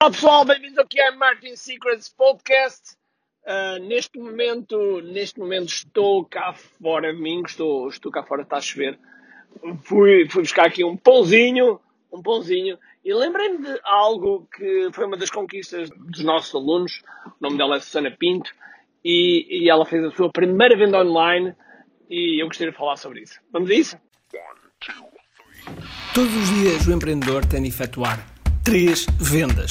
Olá pessoal, bem-vindos aqui ao Martin Secrets Podcast. Uh, neste momento, neste momento estou cá fora mim, estou, estou cá fora, está a chover. Fui, fui buscar aqui um pãozinho, um pãozinho, e lembrei-me de algo que foi uma das conquistas dos nossos alunos. O nome dela é Susana Pinto, e, e ela fez a sua primeira venda online, e eu gostaria de falar sobre isso. Vamos a isso? Todos os dias o empreendedor tem de efetuar três vendas: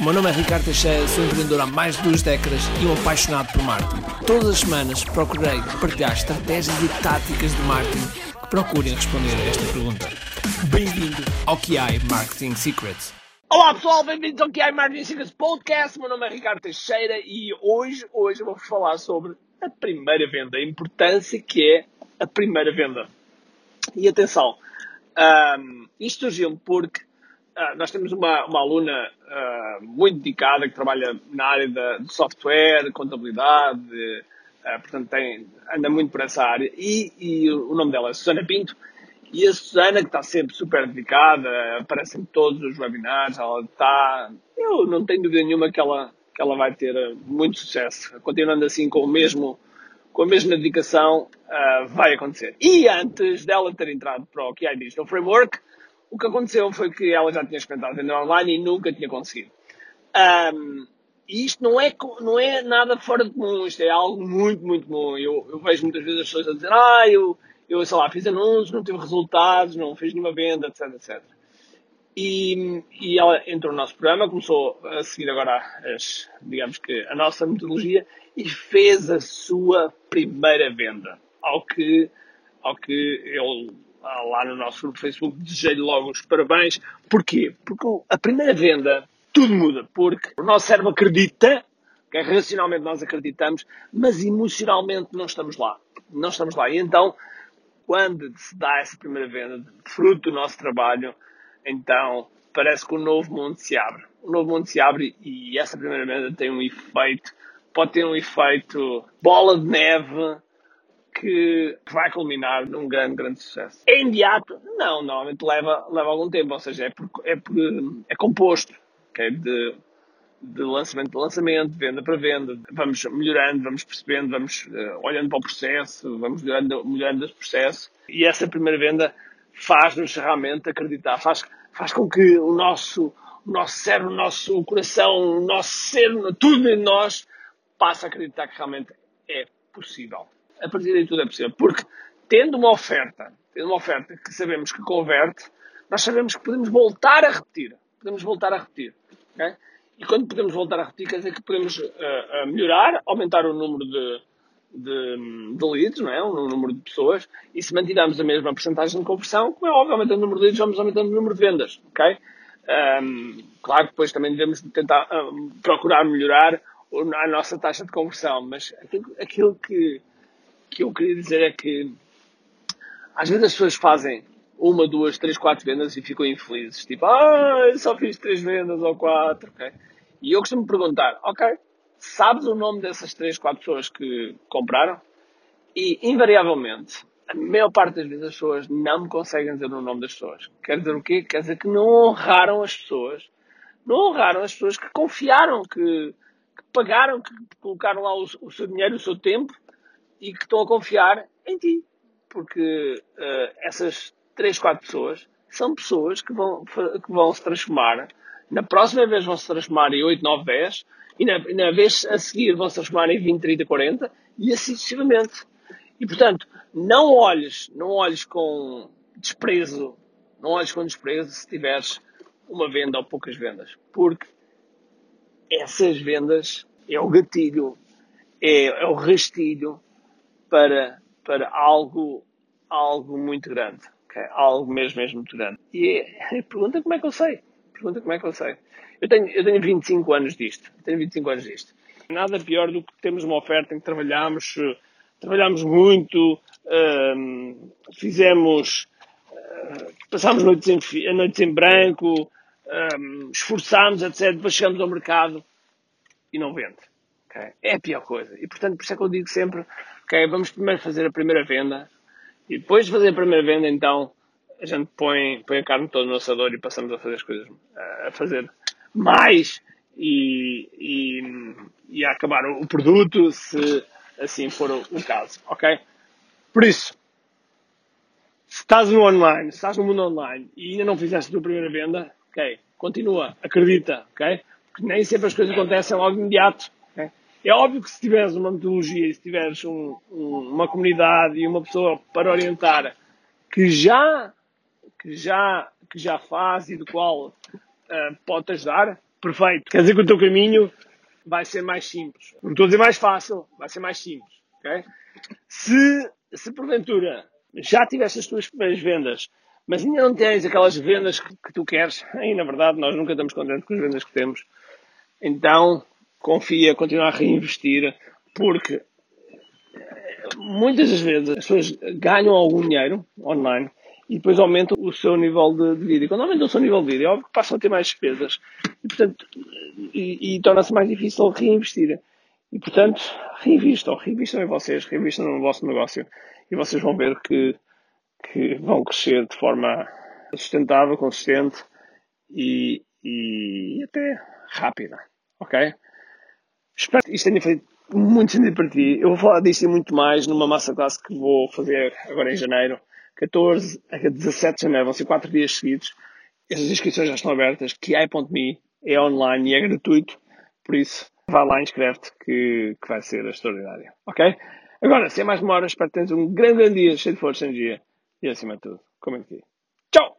O meu nome é Ricardo Teixeira, sou empreendedor há mais de duas décadas e um apaixonado por marketing. Todas as semanas procurei partilhar estratégias e táticas de marketing que procurem responder a esta pergunta. Bem-vindo ao QI Marketing Secrets. Olá pessoal, bem-vindos ao QI Marketing Secrets Podcast. Meu nome é Ricardo Teixeira e hoje, hoje vou-vos falar sobre a primeira venda, a importância que é a primeira venda. E atenção, um, isto surgiu porque nós temos uma, uma aluna uh, muito dedicada que trabalha na área de, de software, contabilidade, uh, portanto tem, anda muito por essa área. E, e, o nome dela é Susana Pinto. E a Susana, que está sempre super dedicada, aparece em todos os webinars, ela está. Eu não tenho dúvida nenhuma que ela, que ela vai ter muito sucesso. Continuando assim com o mesmo com a mesma dedicação, uh, vai acontecer. E antes dela ter entrado para o QI Digital Framework, o que aconteceu foi que ela já tinha experimentado vender online e nunca tinha conseguido. Um, e isto não é, não é nada fora de comum, isto é algo muito, muito comum. Eu, eu vejo muitas vezes as pessoas a dizer, ah, eu, eu sei lá, fiz anúncios, não tive resultados, não fiz nenhuma venda, etc, etc. E, e ela entrou no nosso programa, começou a seguir agora, as, digamos que, a nossa metodologia e fez a sua primeira venda. Ao que, ao que eu lá no nosso grupo Facebook, desejei-lhe logo os parabéns. Porquê? Porque a primeira venda, tudo muda. Porque o nosso cérebro acredita, que racionalmente nós acreditamos, mas emocionalmente não estamos lá. Não estamos lá. E então, quando se dá essa primeira venda, fruto do nosso trabalho, então parece que o novo mundo se abre. O novo mundo se abre e essa primeira venda tem um efeito, pode ter um efeito bola de neve que vai culminar num grande, grande sucesso. É imediato? Não, normalmente leva, leva algum tempo, ou seja, é, por, é, por, é composto, okay? de, de lançamento para lançamento, venda para venda. Vamos melhorando, vamos percebendo, vamos uh, olhando para o processo, vamos melhorando, melhorando esse processo. E essa primeira venda faz-nos realmente acreditar, faz, faz com que o nosso, o nosso cérebro, o nosso coração, o nosso ser, tudo em nós passe a acreditar que realmente é possível a partir daí tudo é possível. Porque tendo uma oferta, tendo uma oferta que sabemos que converte, nós sabemos que podemos voltar a repetir. Podemos voltar a repetir. Okay? E quando podemos voltar a repetir, quer dizer que podemos uh, melhorar, aumentar o número de, de, de, leads, não é? o número de pessoas, e se mantivermos a mesma porcentagem de conversão, como é óbvio, aumentando o número de leads, vamos aumentando o número de vendas. Okay? Um, claro que depois também devemos tentar um, procurar melhorar a nossa taxa de conversão, mas aquilo, aquilo que que eu queria dizer é que às vezes as pessoas fazem uma, duas, três, quatro vendas e ficam infelizes. Tipo, ah, eu só fiz três vendas ou quatro? E eu costumo perguntar, ok, sabes o nome dessas três, quatro pessoas que compraram? E, invariavelmente, a maior parte das vezes as pessoas não me conseguem dizer o nome das pessoas. Quer dizer o quê? Quer dizer que não honraram as pessoas. Não honraram as pessoas que confiaram, que, que pagaram, que colocaram lá o, o seu dinheiro, o seu tempo e que estão a confiar em ti. Porque uh, essas 3, 4 pessoas são pessoas que vão, que vão se transformar. Na próxima vez vão se transformar em 8, 9, 10. E na, na vez a seguir vão se transformar em 20, 30, 40. E assim sucessivamente. E portanto, não olhes, não olhes com desprezo, não olhes com desprezo se tiveres uma venda ou poucas vendas. Porque essas vendas é o gatilho, é, é o rastilho para, para algo, algo muito grande. Okay? Algo mesmo, mesmo muito grande. E pergunta como é que eu sei. Pergunta como é que eu sei. Eu tenho, eu tenho 25 anos disto. Eu tenho 25 anos disto. Nada pior do que termos uma oferta em que trabalhamos, trabalhamos muito, um, fizemos, uh, passámos noites em, noites em branco, um, esforçámos, etc. Depois chegamos ao mercado e não vende. Okay? É a pior coisa. E portanto, por isso é que eu digo sempre, ok, vamos primeiro fazer a primeira venda e depois de fazer a primeira venda, então, a gente põe, põe a carne toda no assador e passamos a fazer as coisas, a fazer mais e, e, e a acabar o produto, se assim for o, o caso, ok? Por isso, se estás no online, se estás no mundo online e ainda não fizeste a tua primeira venda, ok, continua, acredita, ok? Porque nem sempre as coisas acontecem logo de imediato. É óbvio que se tiveres uma metodologia e se tiveres um, um, uma comunidade e uma pessoa para orientar que já, que já, que já faz e do qual uh, pode ajudar, perfeito. Quer dizer que o teu caminho vai ser mais simples. Não estou a dizer mais fácil, vai ser mais simples. Okay? Se, se porventura já tiveste as tuas primeiras vendas, mas ainda não tens aquelas vendas que, que tu queres, aí na verdade nós nunca estamos contentes com as vendas que temos, então confia, continua a reinvestir, porque eh, muitas das vezes as pessoas ganham algum dinheiro online e depois aumentam o seu nível de, de vida. E quando aumentam o seu nível de vida, é óbvio que passam a ter mais despesas e, portanto, e, e torna-se mais difícil reinvestir. E, portanto, reinvistam, reinvistam em vocês, reinvistam no vosso negócio e vocês vão ver que, que vão crescer de forma sustentável, consistente e, e até rápida. Ok? Espero que isto tenha feito muito sentido para ti. Eu vou falar disto e muito mais numa masterclass que vou fazer agora em janeiro. 14 a 17 de janeiro, vão ser 4 dias seguidos. Essas inscrições já estão abertas. QI.me é online e é gratuito. Por isso, vá lá e inscreve-te que, que vai ser extraordinário. Ok? Agora, sem mais demora, espero que tenhas um grande, grande dia, cheio de força, energia e acima de tudo, é que Tchau!